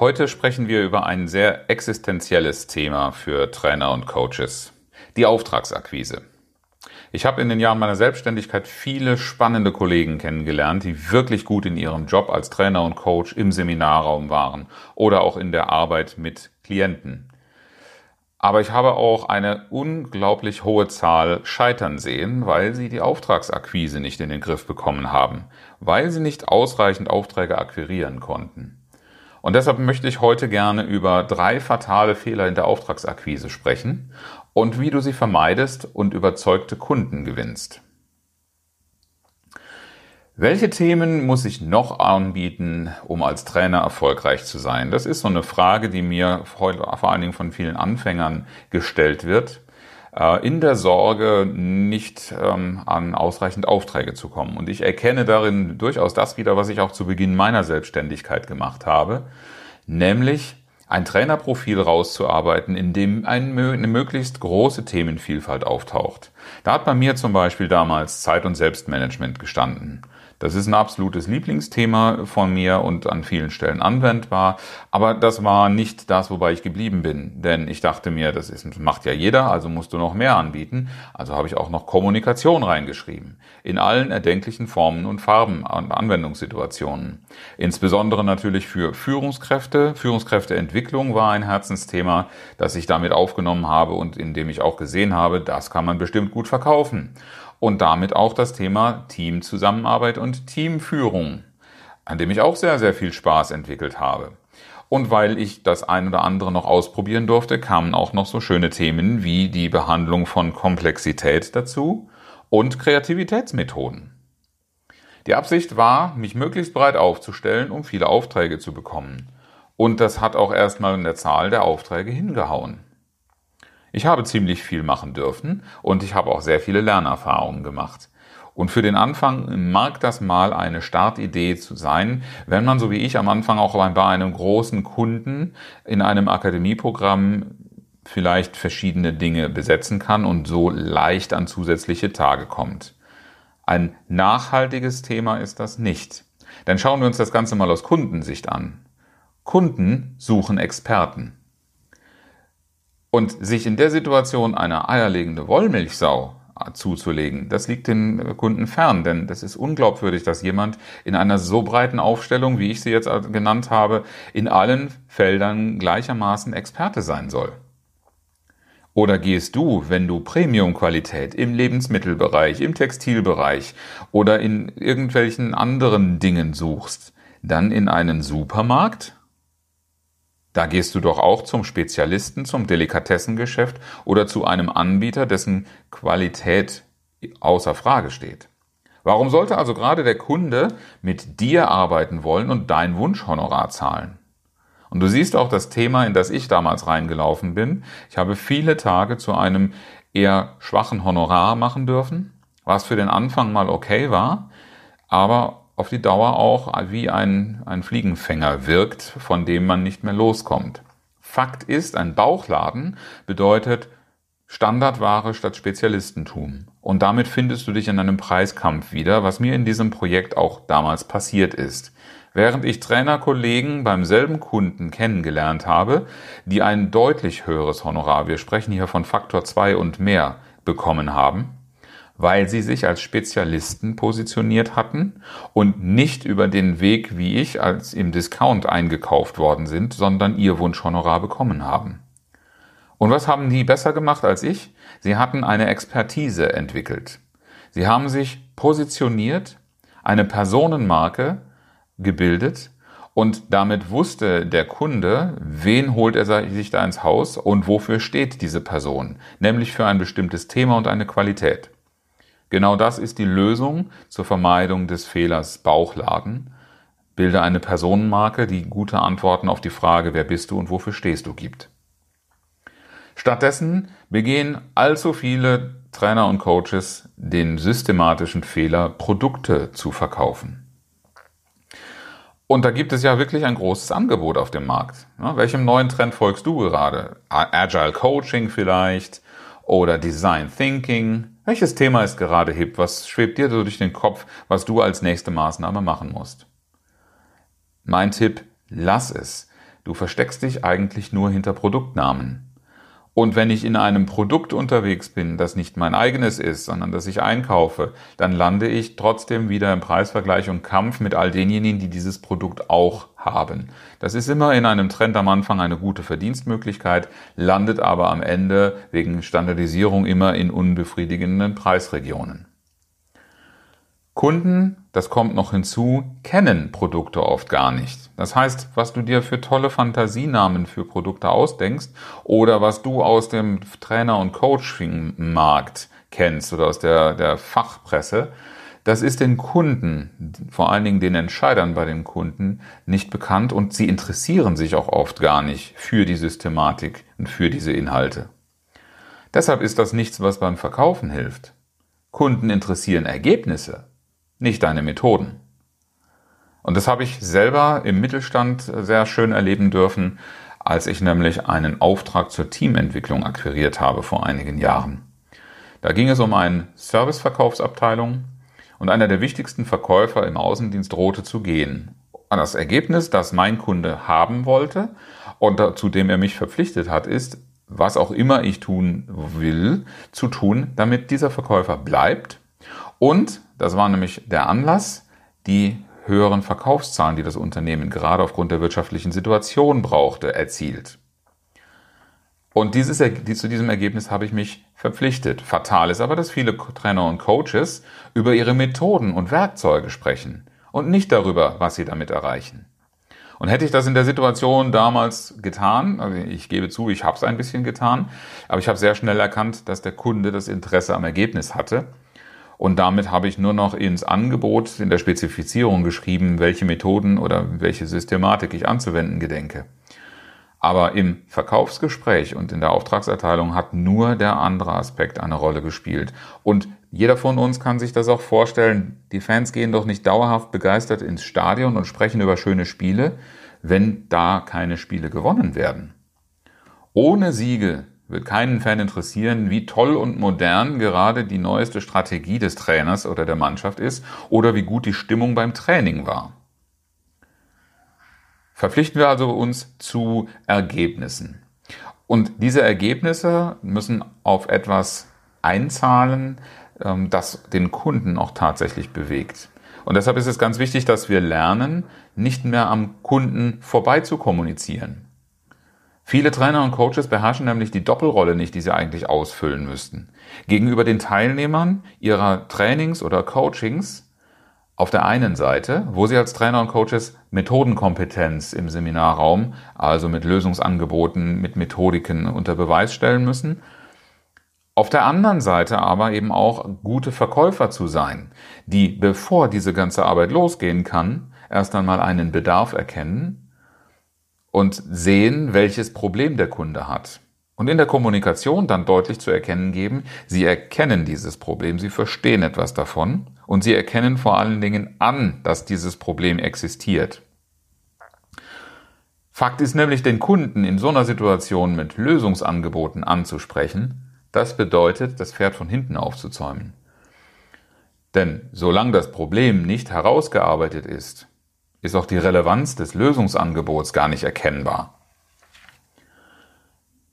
Heute sprechen wir über ein sehr existenzielles Thema für Trainer und Coaches. Die Auftragsakquise. Ich habe in den Jahren meiner Selbstständigkeit viele spannende Kollegen kennengelernt, die wirklich gut in ihrem Job als Trainer und Coach im Seminarraum waren oder auch in der Arbeit mit Klienten. Aber ich habe auch eine unglaublich hohe Zahl scheitern sehen, weil sie die Auftragsakquise nicht in den Griff bekommen haben, weil sie nicht ausreichend Aufträge akquirieren konnten. Und deshalb möchte ich heute gerne über drei fatale Fehler in der Auftragsakquise sprechen und wie du sie vermeidest und überzeugte Kunden gewinnst. Welche Themen muss ich noch anbieten, um als Trainer erfolgreich zu sein? Das ist so eine Frage, die mir vor allen Dingen von vielen Anfängern gestellt wird. Äh, in der Sorge, nicht ähm, an ausreichend Aufträge zu kommen. Und ich erkenne darin durchaus das wieder, was ich auch zu Beginn meiner Selbstständigkeit gemacht habe, nämlich ein Trainerprofil rauszuarbeiten, in dem eine möglichst große Themenvielfalt auftaucht. Da hat bei mir zum Beispiel damals Zeit- und Selbstmanagement gestanden. Das ist ein absolutes Lieblingsthema von mir und an vielen Stellen anwendbar. Aber das war nicht das, wobei ich geblieben bin. Denn ich dachte mir, das ist, macht ja jeder, also musst du noch mehr anbieten. Also habe ich auch noch Kommunikation reingeschrieben. In allen erdenklichen Formen und Farben und Anwendungssituationen. Insbesondere natürlich für Führungskräfte. Führungskräfteentwicklung war ein Herzensthema, das ich damit aufgenommen habe und in dem ich auch gesehen habe, das kann man bestimmt gut verkaufen und damit auch das Thema Teamzusammenarbeit und Teamführung, an dem ich auch sehr, sehr viel Spaß entwickelt habe. Und weil ich das ein oder andere noch ausprobieren durfte, kamen auch noch so schöne Themen wie die Behandlung von Komplexität dazu und Kreativitätsmethoden. Die Absicht war, mich möglichst breit aufzustellen, um viele Aufträge zu bekommen. Und das hat auch erstmal in der Zahl der Aufträge hingehauen. Ich habe ziemlich viel machen dürfen und ich habe auch sehr viele Lernerfahrungen gemacht. Und für den Anfang mag das mal eine Startidee zu sein, wenn man so wie ich am Anfang auch bei einem großen Kunden in einem Akademieprogramm vielleicht verschiedene Dinge besetzen kann und so leicht an zusätzliche Tage kommt. Ein nachhaltiges Thema ist das nicht. Dann schauen wir uns das Ganze mal aus Kundensicht an. Kunden suchen Experten. Und sich in der Situation eine eierlegende Wollmilchsau zuzulegen, das liegt den Kunden fern, denn das ist unglaubwürdig, dass jemand in einer so breiten Aufstellung, wie ich sie jetzt genannt habe, in allen Feldern gleichermaßen Experte sein soll. Oder gehst du, wenn du Premium-Qualität im Lebensmittelbereich, im Textilbereich oder in irgendwelchen anderen Dingen suchst, dann in einen Supermarkt? Da gehst du doch auch zum Spezialisten, zum Delikatessengeschäft oder zu einem Anbieter, dessen Qualität außer Frage steht. Warum sollte also gerade der Kunde mit dir arbeiten wollen und dein Wunschhonorar zahlen? Und du siehst auch das Thema, in das ich damals reingelaufen bin. Ich habe viele Tage zu einem eher schwachen Honorar machen dürfen, was für den Anfang mal okay war, aber auf die Dauer auch wie ein, ein Fliegenfänger wirkt, von dem man nicht mehr loskommt. Fakt ist, ein Bauchladen bedeutet Standardware statt Spezialistentum. Und damit findest du dich in einem Preiskampf wieder, was mir in diesem Projekt auch damals passiert ist. Während ich Trainerkollegen beim selben Kunden kennengelernt habe, die ein deutlich höheres Honorar, wir sprechen hier von Faktor 2 und mehr, bekommen haben, weil sie sich als Spezialisten positioniert hatten und nicht über den Weg, wie ich, als im Discount eingekauft worden sind, sondern ihr Wunschhonorar bekommen haben. Und was haben die besser gemacht als ich? Sie hatten eine Expertise entwickelt. Sie haben sich positioniert, eine Personenmarke gebildet und damit wusste der Kunde, wen holt er sich da ins Haus und wofür steht diese Person, nämlich für ein bestimmtes Thema und eine Qualität. Genau das ist die Lösung zur Vermeidung des Fehlers Bauchladen. Bilde eine Personenmarke, die gute Antworten auf die Frage, wer bist du und wofür stehst du gibt. Stattdessen begehen allzu viele Trainer und Coaches den systematischen Fehler, Produkte zu verkaufen. Und da gibt es ja wirklich ein großes Angebot auf dem Markt. Ja, welchem neuen Trend folgst du gerade? Agile Coaching vielleicht oder Design Thinking? Welches Thema ist gerade hip? Was schwebt dir so durch den Kopf, was du als nächste Maßnahme machen musst? Mein Tipp, lass es. Du versteckst dich eigentlich nur hinter Produktnamen. Und wenn ich in einem Produkt unterwegs bin, das nicht mein eigenes ist, sondern das ich einkaufe, dann lande ich trotzdem wieder im Preisvergleich und Kampf mit all denjenigen, die dieses Produkt auch haben. Das ist immer in einem Trend am Anfang eine gute Verdienstmöglichkeit, landet aber am Ende wegen Standardisierung immer in unbefriedigenden Preisregionen. Kunden, das kommt noch hinzu, kennen Produkte oft gar nicht. Das heißt, was du dir für tolle Fantasienamen für Produkte ausdenkst oder was du aus dem Trainer- und Coaching-Markt kennst oder aus der, der Fachpresse, das ist den Kunden, vor allen Dingen den Entscheidern bei den Kunden, nicht bekannt und sie interessieren sich auch oft gar nicht für die Systematik und für diese Inhalte. Deshalb ist das nichts, was beim Verkaufen hilft. Kunden interessieren Ergebnisse nicht deine Methoden. Und das habe ich selber im Mittelstand sehr schön erleben dürfen, als ich nämlich einen Auftrag zur Teamentwicklung akquiriert habe vor einigen Jahren. Da ging es um eine Serviceverkaufsabteilung und einer der wichtigsten Verkäufer im Außendienst drohte zu gehen. Das Ergebnis, das mein Kunde haben wollte und zu dem er mich verpflichtet hat, ist, was auch immer ich tun will, zu tun, damit dieser Verkäufer bleibt und das war nämlich der Anlass, die höheren Verkaufszahlen, die das Unternehmen gerade aufgrund der wirtschaftlichen Situation brauchte, erzielt. Und dieses, zu diesem Ergebnis habe ich mich verpflichtet. Fatal ist aber, dass viele Trainer und Coaches über ihre Methoden und Werkzeuge sprechen und nicht darüber, was sie damit erreichen. Und hätte ich das in der Situation damals getan, also ich gebe zu, ich habe es ein bisschen getan, aber ich habe sehr schnell erkannt, dass der Kunde das Interesse am Ergebnis hatte und damit habe ich nur noch ins Angebot in der Spezifizierung geschrieben, welche Methoden oder welche Systematik ich anzuwenden gedenke. Aber im Verkaufsgespräch und in der Auftragserteilung hat nur der andere Aspekt eine Rolle gespielt. Und jeder von uns kann sich das auch vorstellen. Die Fans gehen doch nicht dauerhaft begeistert ins Stadion und sprechen über schöne Spiele, wenn da keine Spiele gewonnen werden. Ohne Siege wird keinen Fan interessieren, wie toll und modern gerade die neueste Strategie des Trainers oder der Mannschaft ist oder wie gut die Stimmung beim Training war. Verpflichten wir also uns zu Ergebnissen. Und diese Ergebnisse müssen auf etwas einzahlen, ähm, das den Kunden auch tatsächlich bewegt. Und deshalb ist es ganz wichtig, dass wir lernen, nicht mehr am Kunden vorbei zu kommunizieren. Viele Trainer und Coaches beherrschen nämlich die Doppelrolle nicht, die sie eigentlich ausfüllen müssten. Gegenüber den Teilnehmern ihrer Trainings oder Coachings auf der einen Seite, wo sie als Trainer und Coaches Methodenkompetenz im Seminarraum, also mit Lösungsangeboten, mit Methodiken unter Beweis stellen müssen. Auf der anderen Seite aber eben auch gute Verkäufer zu sein, die, bevor diese ganze Arbeit losgehen kann, erst einmal einen Bedarf erkennen und sehen, welches Problem der Kunde hat. Und in der Kommunikation dann deutlich zu erkennen geben, Sie erkennen dieses Problem, Sie verstehen etwas davon und Sie erkennen vor allen Dingen an, dass dieses Problem existiert. Fakt ist nämlich, den Kunden in so einer Situation mit Lösungsangeboten anzusprechen, das bedeutet, das Pferd von hinten aufzuzäumen. Denn solange das Problem nicht herausgearbeitet ist, ist auch die Relevanz des Lösungsangebots gar nicht erkennbar.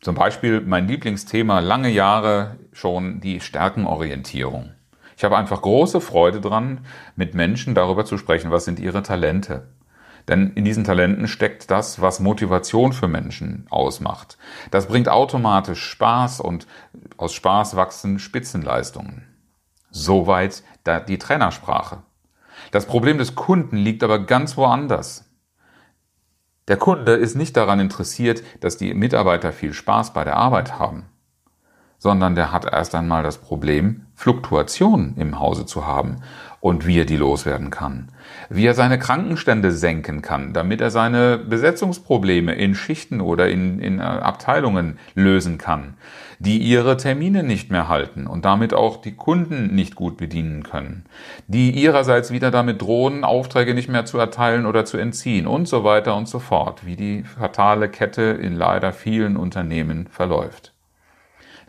Zum Beispiel mein Lieblingsthema lange Jahre schon die Stärkenorientierung. Ich habe einfach große Freude dran, mit Menschen darüber zu sprechen, was sind ihre Talente. Denn in diesen Talenten steckt das, was Motivation für Menschen ausmacht. Das bringt automatisch Spaß und aus Spaß wachsen Spitzenleistungen. Soweit die Trainersprache. Das Problem des Kunden liegt aber ganz woanders. Der Kunde ist nicht daran interessiert, dass die Mitarbeiter viel Spaß bei der Arbeit haben, sondern der hat erst einmal das Problem, Fluktuation im Hause zu haben und wie er die loswerden kann. Wie er seine Krankenstände senken kann, damit er seine Besetzungsprobleme in Schichten oder in, in äh, Abteilungen lösen kann, die ihre Termine nicht mehr halten und damit auch die Kunden nicht gut bedienen können, die ihrerseits wieder damit drohen, Aufträge nicht mehr zu erteilen oder zu entziehen und so weiter und so fort, wie die fatale Kette in leider vielen Unternehmen verläuft.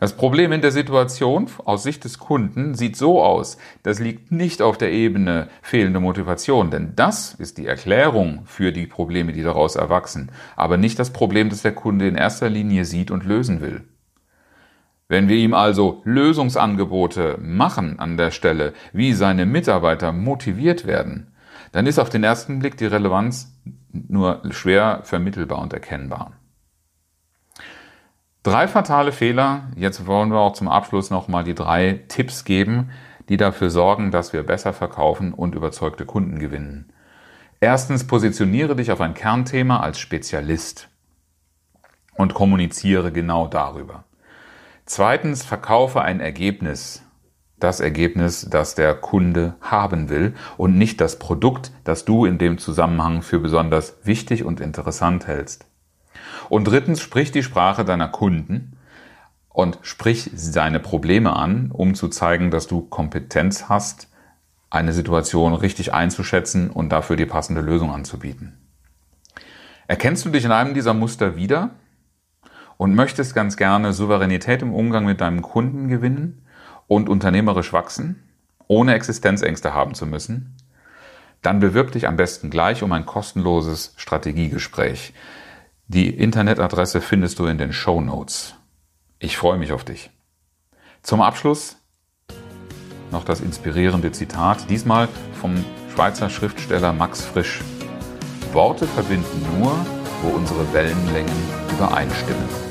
Das Problem in der Situation aus Sicht des Kunden sieht so aus, das liegt nicht auf der Ebene fehlende Motivation, denn das ist die Erklärung für die Probleme, die daraus erwachsen, aber nicht das Problem, das der Kunde in erster Linie sieht und lösen will. Wenn wir ihm also Lösungsangebote machen an der Stelle, wie seine Mitarbeiter motiviert werden, dann ist auf den ersten Blick die Relevanz nur schwer vermittelbar und erkennbar. Drei fatale Fehler. Jetzt wollen wir auch zum Abschluss nochmal die drei Tipps geben, die dafür sorgen, dass wir besser verkaufen und überzeugte Kunden gewinnen. Erstens, positioniere dich auf ein Kernthema als Spezialist und kommuniziere genau darüber. Zweitens, verkaufe ein Ergebnis. Das Ergebnis, das der Kunde haben will und nicht das Produkt, das du in dem Zusammenhang für besonders wichtig und interessant hältst. Und drittens, sprich die Sprache deiner Kunden und sprich seine Probleme an, um zu zeigen, dass du Kompetenz hast, eine Situation richtig einzuschätzen und dafür die passende Lösung anzubieten. Erkennst du dich in einem dieser Muster wieder und möchtest ganz gerne Souveränität im Umgang mit deinem Kunden gewinnen und unternehmerisch wachsen, ohne Existenzängste haben zu müssen? Dann bewirb dich am besten gleich um ein kostenloses Strategiegespräch. Die Internetadresse findest du in den Show Notes. Ich freue mich auf dich. Zum Abschluss noch das inspirierende Zitat, diesmal vom Schweizer Schriftsteller Max Frisch. Worte verbinden nur, wo unsere Wellenlängen übereinstimmen.